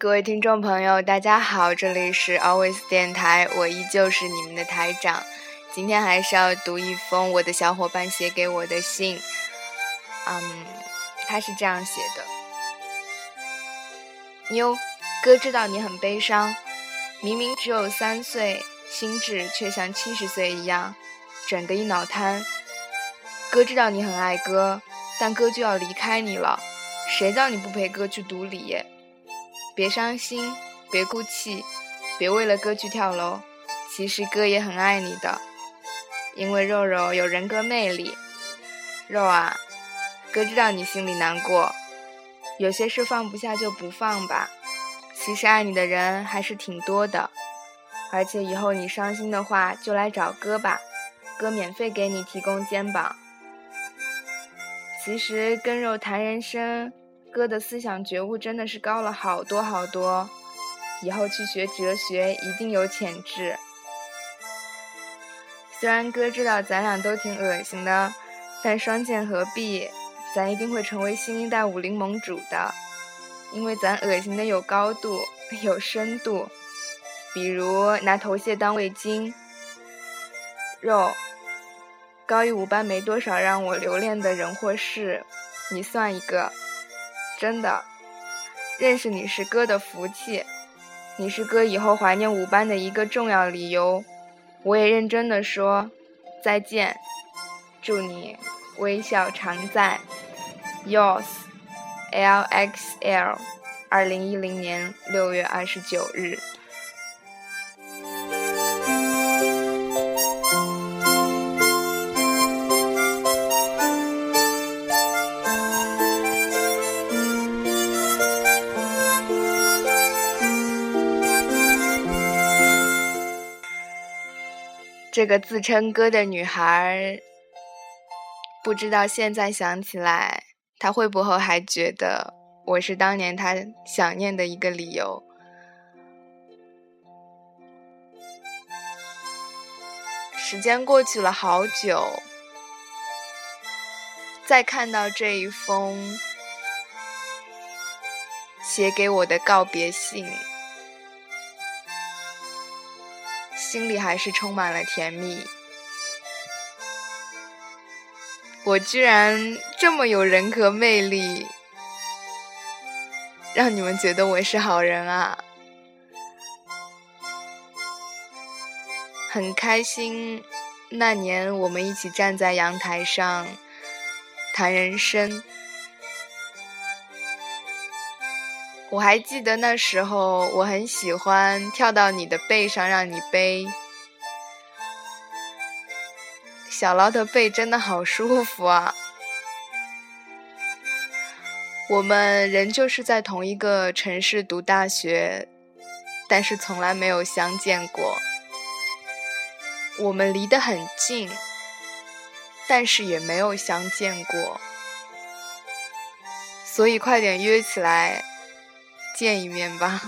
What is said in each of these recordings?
各位听众朋友，大家好，这里是 Always 电台，我依旧是你们的台长。今天还是要读一封我的小伙伴写给我的信。嗯，他是这样写的：妞，哥知道你很悲伤，明明只有三岁，心智却像七十岁一样，整个一脑瘫。哥知道你很爱哥，但哥就要离开你了，谁叫你不陪哥去读理？别伤心，别哭泣，别为了哥去跳楼。其实哥也很爱你的，因为肉肉有人格魅力。肉啊，哥知道你心里难过，有些事放不下就不放吧。其实爱你的人还是挺多的，而且以后你伤心的话就来找哥吧，哥免费给你提供肩膀。其实跟肉谈人生。哥的思想觉悟真的是高了好多好多，以后去学哲学一定有潜质。虽然哥知道咱俩都挺恶心的，但双剑合璧，咱一定会成为新一代武林盟主的。因为咱恶心的有高度，有深度。比如拿头屑当味精，肉。高一五班没多少让我留恋的人或事，你算一个。真的，认识你是哥的福气，你是哥以后怀念五班的一个重要理由。我也认真的说再见，祝你微笑常在。Yours, L X L，二零一零年六月二十九日。这个自称哥的女孩，不知道现在想起来，她会不会还觉得我是当年她想念的一个理由？时间过去了好久，再看到这一封写给我的告别信。心里还是充满了甜蜜。我居然这么有人格魅力，让你们觉得我是好人啊！很开心，那年我们一起站在阳台上谈人生。我还记得那时候，我很喜欢跳到你的背上让你背。小捞的背真的好舒服啊！我们仍旧是在同一个城市读大学，但是从来没有相见过。我们离得很近，但是也没有相见过。所以快点约起来。见一面吧。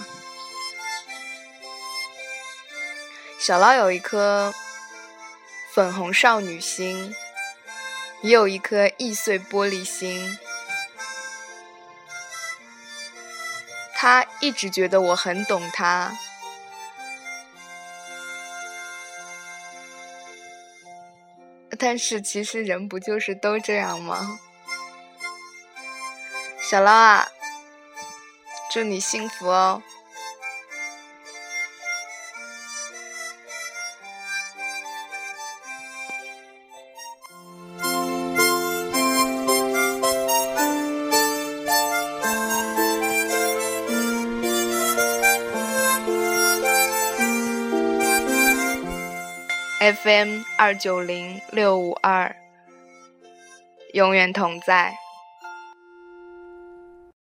小捞有一颗粉红少女心，也有一颗易碎玻璃心。他一直觉得我很懂他，但是其实人不就是都这样吗？小捞啊！祝你幸福哦！FM 二九零六五二，永远同在。